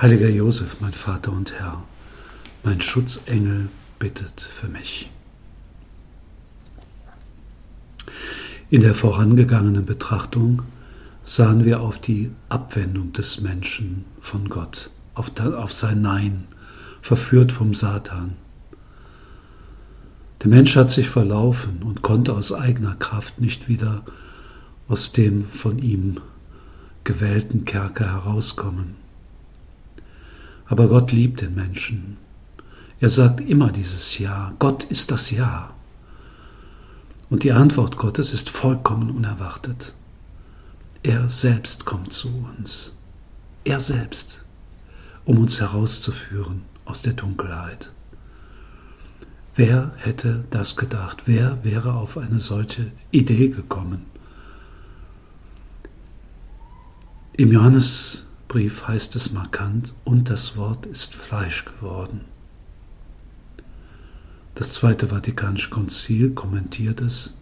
Heiliger Josef, mein Vater und Herr, mein Schutzengel bittet für mich. In der vorangegangenen Betrachtung sahen wir auf die Abwendung des Menschen von Gott, auf, sein Nein, verführt vom Satan. Der Mensch hat sich verlaufen und konnte aus eigener Kraft nicht wieder aus dem von ihm gewählten Kerker herauskommen. Aber Gott liebt den Menschen. Er sagt immer dieses Ja. Gott ist das Ja. Und die Antwort Gottes ist vollkommen unerwartet. Er selbst kommt zu uns. Er selbst, um uns herauszuführen aus der Dunkelheit. Wer hätte das gedacht? Wer wäre auf eine solche Idee gekommen? Im Johannes Brief heißt es markant, und das Wort ist Fleisch geworden. Das Zweite Vatikanische Konzil kommentiert es,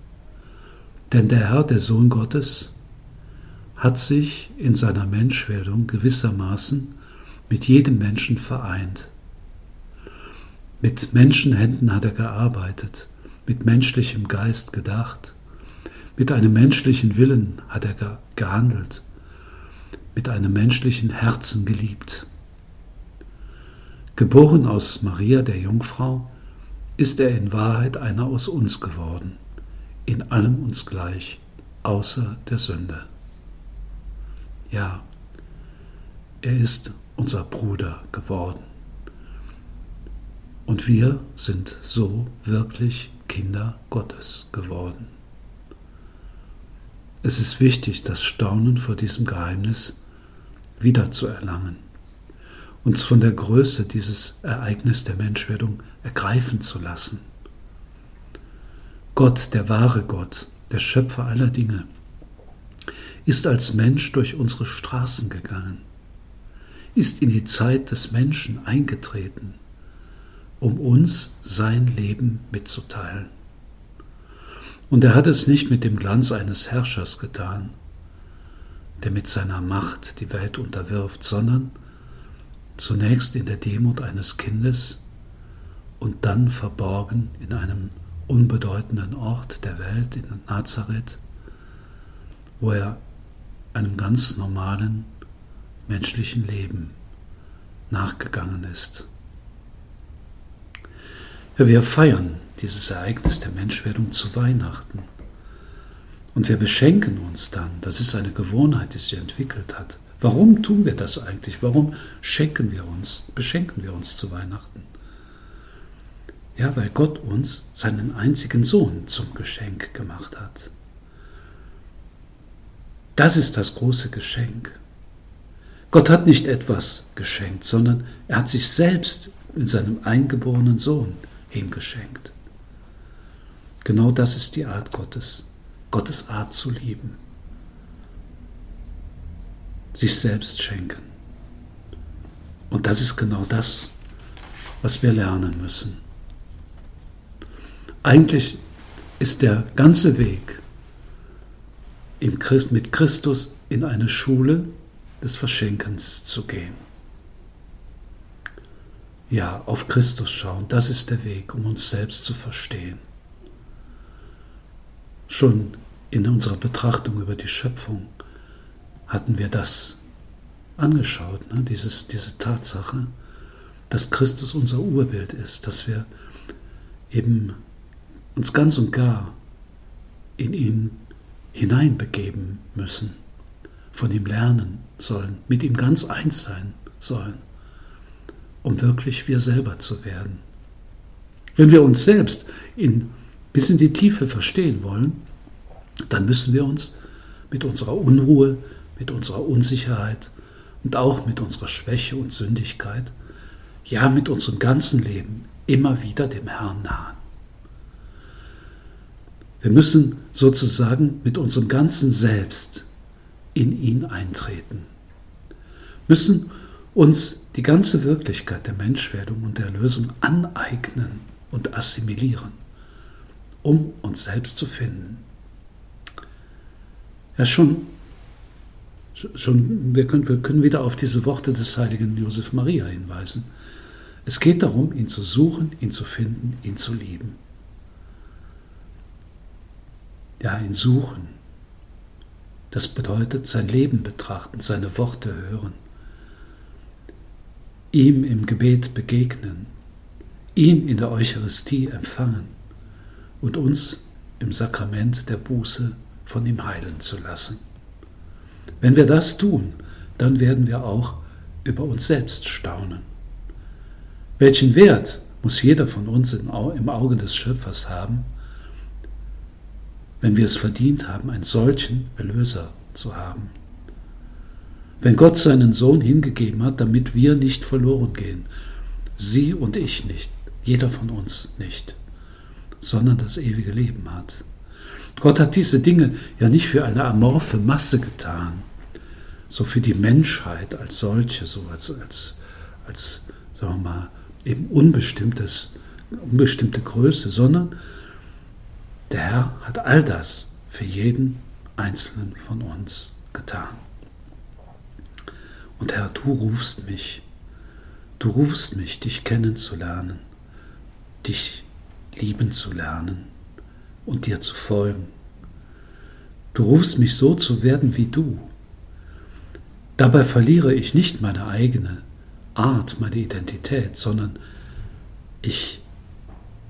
denn der Herr, der Sohn Gottes, hat sich in seiner Menschwerdung gewissermaßen mit jedem Menschen vereint. Mit Menschenhänden hat er gearbeitet, mit menschlichem Geist gedacht, mit einem menschlichen Willen hat er gehandelt mit einem menschlichen Herzen geliebt. Geboren aus Maria der Jungfrau, ist er in Wahrheit einer aus uns geworden, in allem uns gleich, außer der Sünde. Ja, er ist unser Bruder geworden. Und wir sind so wirklich Kinder Gottes geworden. Es ist wichtig, das Staunen vor diesem Geheimnis wiederzuerlangen, uns von der Größe dieses Ereignis der Menschwerdung ergreifen zu lassen. Gott, der wahre Gott, der Schöpfer aller Dinge, ist als Mensch durch unsere Straßen gegangen, ist in die Zeit des Menschen eingetreten, um uns sein Leben mitzuteilen. Und er hat es nicht mit dem Glanz eines Herrschers getan, der mit seiner Macht die Welt unterwirft, sondern zunächst in der Demut eines Kindes und dann verborgen in einem unbedeutenden Ort der Welt, in Nazareth, wo er einem ganz normalen menschlichen Leben nachgegangen ist. Ja, wir feiern dieses Ereignis der Menschwerdung zu Weihnachten. Und wir beschenken uns dann. Das ist eine Gewohnheit, die sich entwickelt hat. Warum tun wir das eigentlich? Warum schenken wir uns, beschenken wir uns zu Weihnachten? Ja, weil Gott uns seinen einzigen Sohn zum Geschenk gemacht hat. Das ist das große Geschenk. Gott hat nicht etwas geschenkt, sondern er hat sich selbst in seinem eingeborenen Sohn hingeschenkt. Genau das ist die Art Gottes. Gottes Art zu lieben. Sich selbst schenken. Und das ist genau das, was wir lernen müssen. Eigentlich ist der ganze Weg mit Christus in eine Schule des Verschenkens zu gehen. Ja, auf Christus schauen, das ist der Weg, um uns selbst zu verstehen. Schon in unserer Betrachtung über die Schöpfung hatten wir das angeschaut, ne? Dieses, diese Tatsache, dass Christus unser Urbild ist, dass wir eben uns ganz und gar in ihn hineinbegeben müssen, von ihm lernen sollen, mit ihm ganz eins sein sollen, um wirklich wir selber zu werden. Wenn wir uns selbst in, bis in die Tiefe verstehen wollen, dann müssen wir uns mit unserer Unruhe, mit unserer Unsicherheit und auch mit unserer Schwäche und Sündigkeit, ja mit unserem ganzen Leben immer wieder dem Herrn nahen. Wir müssen sozusagen mit unserem ganzen Selbst in ihn eintreten, müssen uns die ganze Wirklichkeit der Menschwerdung und der Erlösung aneignen und assimilieren, um uns selbst zu finden. Ja, schon, schon wir, können, wir können wieder auf diese Worte des heiligen Josef Maria hinweisen. Es geht darum, ihn zu suchen, ihn zu finden, ihn zu lieben. Ja, ihn suchen. Das bedeutet sein Leben betrachten, seine Worte hören, ihm im Gebet begegnen, ihn in der Eucharistie empfangen und uns im Sakrament der Buße von ihm heilen zu lassen. Wenn wir das tun, dann werden wir auch über uns selbst staunen. Welchen Wert muss jeder von uns im Auge des Schöpfers haben, wenn wir es verdient haben, einen solchen Erlöser zu haben? Wenn Gott seinen Sohn hingegeben hat, damit wir nicht verloren gehen, Sie und ich nicht, jeder von uns nicht, sondern das ewige Leben hat. Gott hat diese Dinge ja nicht für eine amorphe Masse getan, so für die Menschheit als solche, so als, als, als sagen wir mal, eben unbestimmtes, unbestimmte Größe, sondern der Herr hat all das für jeden einzelnen von uns getan. Und Herr, du rufst mich, du rufst mich, dich kennenzulernen, dich lieben zu lernen und dir zu folgen. Du rufst mich so zu werden wie du. Dabei verliere ich nicht meine eigene Art, meine Identität, sondern ich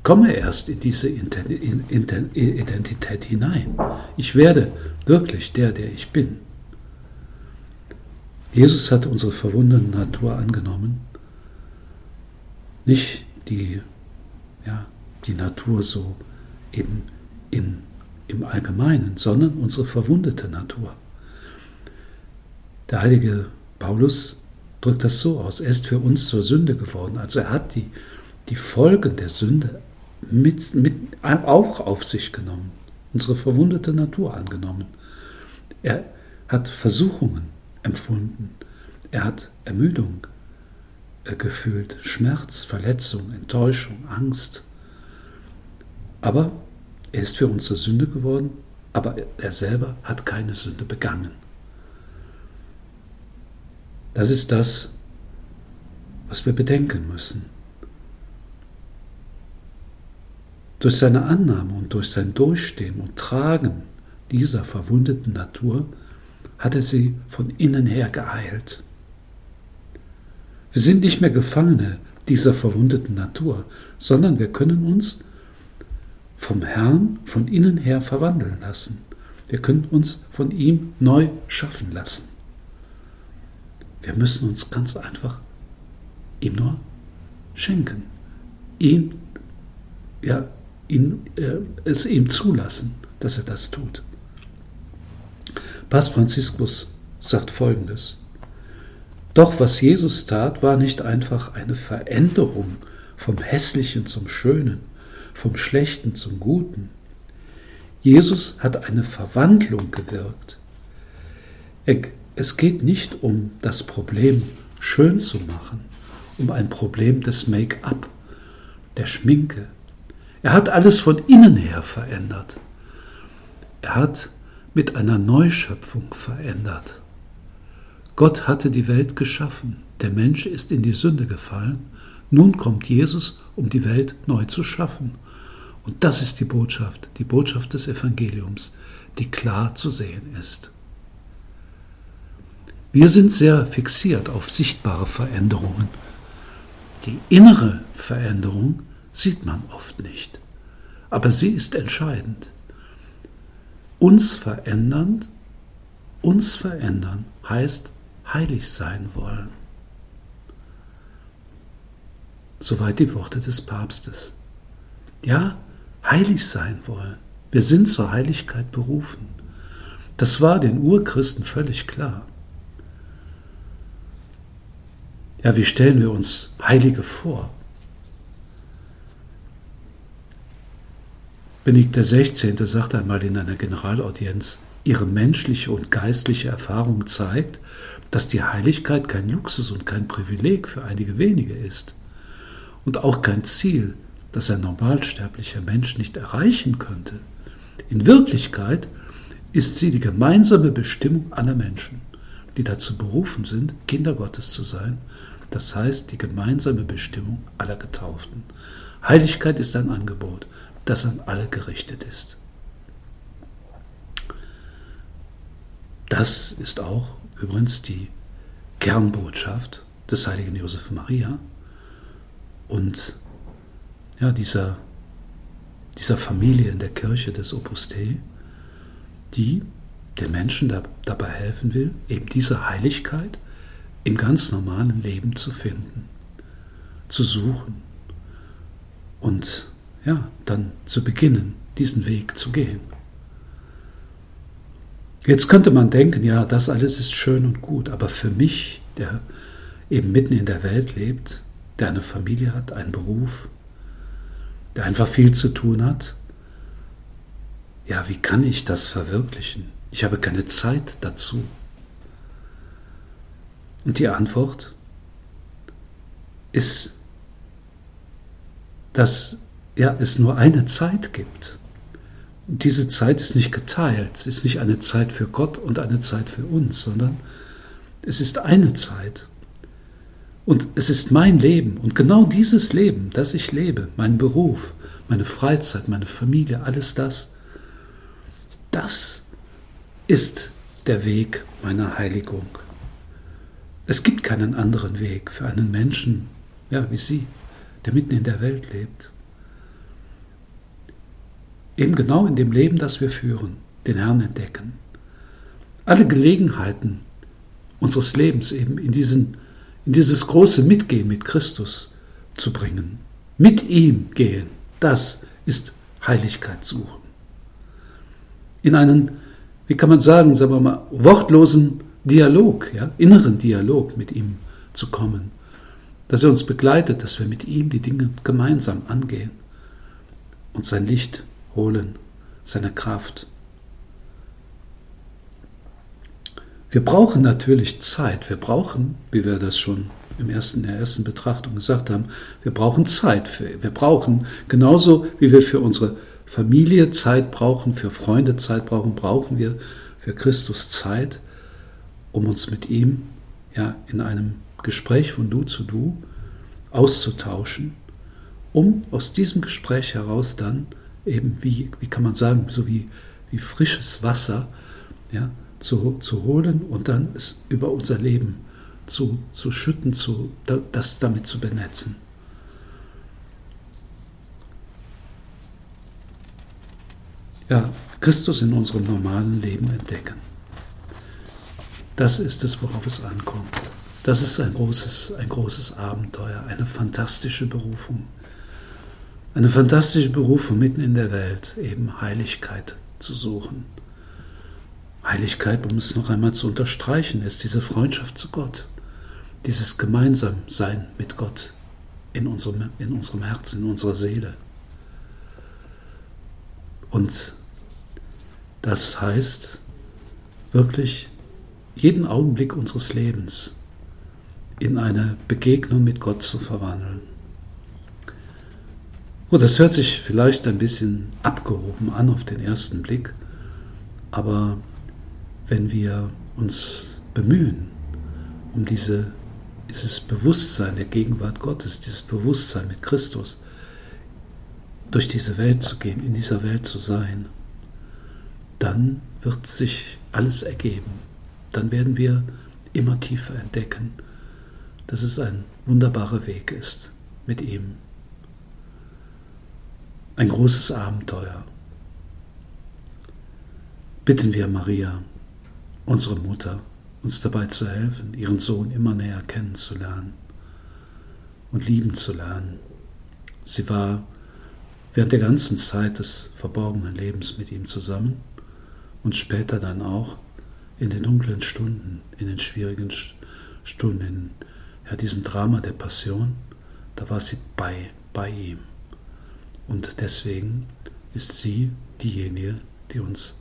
komme erst in diese Identität hinein. Ich werde wirklich der, der ich bin. Jesus hat unsere verwundene Natur angenommen, nicht die, ja, die Natur so eben in, im Allgemeinen, sondern unsere verwundete Natur. Der heilige Paulus drückt das so aus, er ist für uns zur Sünde geworden. Also er hat die, die Folgen der Sünde mit, mit, auch auf sich genommen, unsere verwundete Natur angenommen. Er hat Versuchungen empfunden, er hat Ermüdung äh, gefühlt, Schmerz, Verletzung, Enttäuschung, Angst. Aber er ist für uns zur Sünde geworden, aber er selber hat keine Sünde begangen. Das ist das, was wir bedenken müssen. Durch seine Annahme und durch sein Durchstehen und Tragen dieser verwundeten Natur hat er sie von innen her geheilt. Wir sind nicht mehr Gefangene dieser verwundeten Natur, sondern wir können uns vom Herrn von innen her verwandeln lassen. Wir können uns von ihm neu schaffen lassen. Wir müssen uns ganz einfach ihm nur schenken, ihm, ja, ihn, äh, es ihm zulassen, dass er das tut. Papst Franziskus sagt Folgendes. Doch was Jesus tat, war nicht einfach eine Veränderung vom Hässlichen zum Schönen, vom Schlechten zum Guten. Jesus hat eine Verwandlung gewirkt. Es geht nicht um das Problem schön zu machen, um ein Problem des Make-up, der Schminke. Er hat alles von innen her verändert. Er hat mit einer Neuschöpfung verändert. Gott hatte die Welt geschaffen, der Mensch ist in die Sünde gefallen, nun kommt Jesus, um die Welt neu zu schaffen. Und das ist die Botschaft, die Botschaft des Evangeliums, die klar zu sehen ist. Wir sind sehr fixiert auf sichtbare Veränderungen. Die innere Veränderung sieht man oft nicht, aber sie ist entscheidend. Uns verändernd, uns verändern heißt heilig sein wollen. Soweit die Worte des Papstes. Ja, heilig sein wollen. Wir sind zur Heiligkeit berufen. Das war den Urchristen völlig klar. Ja, wie stellen wir uns Heilige vor? Benedikt XVI. sagt einmal in einer Generalaudienz, ihre menschliche und geistliche Erfahrung zeigt, dass die Heiligkeit kein Luxus und kein Privileg für einige wenige ist und auch kein Ziel, das ein normalsterblicher Mensch nicht erreichen könnte. In Wirklichkeit ist sie die gemeinsame Bestimmung aller Menschen, die dazu berufen sind, Kinder Gottes zu sein, das heißt die gemeinsame Bestimmung aller Getauften. Heiligkeit ist ein Angebot, das an alle gerichtet ist. Das ist auch übrigens die Kernbotschaft des heiligen Josef Maria und ja, dieser, dieser Familie in der Kirche des Opus Dei, die den Menschen da, dabei helfen will, eben diese Heiligkeit im ganz normalen Leben zu finden, zu suchen und ja, dann zu beginnen, diesen Weg zu gehen. Jetzt könnte man denken, ja, das alles ist schön und gut, aber für mich, der eben mitten in der Welt lebt, der eine Familie hat, einen Beruf, der einfach viel zu tun hat, ja, wie kann ich das verwirklichen? Ich habe keine Zeit dazu. Und die Antwort ist, dass ja, es nur eine Zeit gibt. Und diese Zeit ist nicht geteilt, es ist nicht eine Zeit für Gott und eine Zeit für uns, sondern es ist eine Zeit. Und es ist mein Leben und genau dieses Leben, das ich lebe, mein Beruf, meine Freizeit, meine Familie, alles das, das ist der Weg meiner Heiligung. Es gibt keinen anderen Weg für einen Menschen, ja, wie Sie, der mitten in der Welt lebt. Eben genau in dem Leben, das wir führen, den Herrn entdecken. Alle Gelegenheiten unseres Lebens eben in, diesen, in dieses große Mitgehen mit Christus zu bringen. Mit ihm gehen, das ist Heiligkeit suchen. In einen, wie kann man sagen, sagen wir mal, wortlosen Dialog, ja, inneren Dialog mit ihm zu kommen. Dass er uns begleitet, dass wir mit ihm die Dinge gemeinsam angehen und sein Licht holen, seine Kraft. Wir brauchen natürlich Zeit. Wir brauchen, wie wir das schon im ersten, in der ersten Betrachtung gesagt haben, wir brauchen Zeit. Für, wir brauchen, genauso wie wir für unsere Familie Zeit brauchen, für Freunde Zeit brauchen, brauchen wir für Christus Zeit, um uns mit ihm ja, in einem Gespräch von Du zu Du auszutauschen, um aus diesem Gespräch heraus dann eben wie, wie kann man sagen, so wie, wie frisches Wasser ja, zu, holen und dann es über unser Leben zu, zu schütten, zu, das damit zu benetzen. Ja, Christus in unserem normalen Leben entdecken. Das ist es, worauf es ankommt. Das ist ein großes, ein großes Abenteuer, eine fantastische Berufung. Eine fantastische Berufung mitten in der Welt, eben Heiligkeit zu suchen. Heiligkeit, um es noch einmal zu unterstreichen, ist diese Freundschaft zu Gott, dieses Gemeinsamsein mit Gott in unserem, in unserem Herzen, in unserer Seele. Und das heißt wirklich jeden Augenblick unseres Lebens in eine Begegnung mit Gott zu verwandeln. Und das hört sich vielleicht ein bisschen abgehoben an auf den ersten Blick, aber wenn wir uns bemühen, um diese, dieses Bewusstsein der Gegenwart Gottes, dieses Bewusstsein mit Christus, durch diese Welt zu gehen, in dieser Welt zu sein, dann wird sich alles ergeben. Dann werden wir immer tiefer entdecken, dass es ein wunderbarer Weg ist mit ihm ein großes Abenteuer. Bitten wir Maria, unsere Mutter, uns dabei zu helfen, ihren Sohn immer näher kennenzulernen und lieben zu lernen. Sie war während der ganzen Zeit des verborgenen Lebens mit ihm zusammen und später dann auch in den dunklen Stunden, in den schwierigen Stunden, in ja, diesem Drama der Passion, da war sie bei, bei ihm. Und deswegen ist sie diejenige, die uns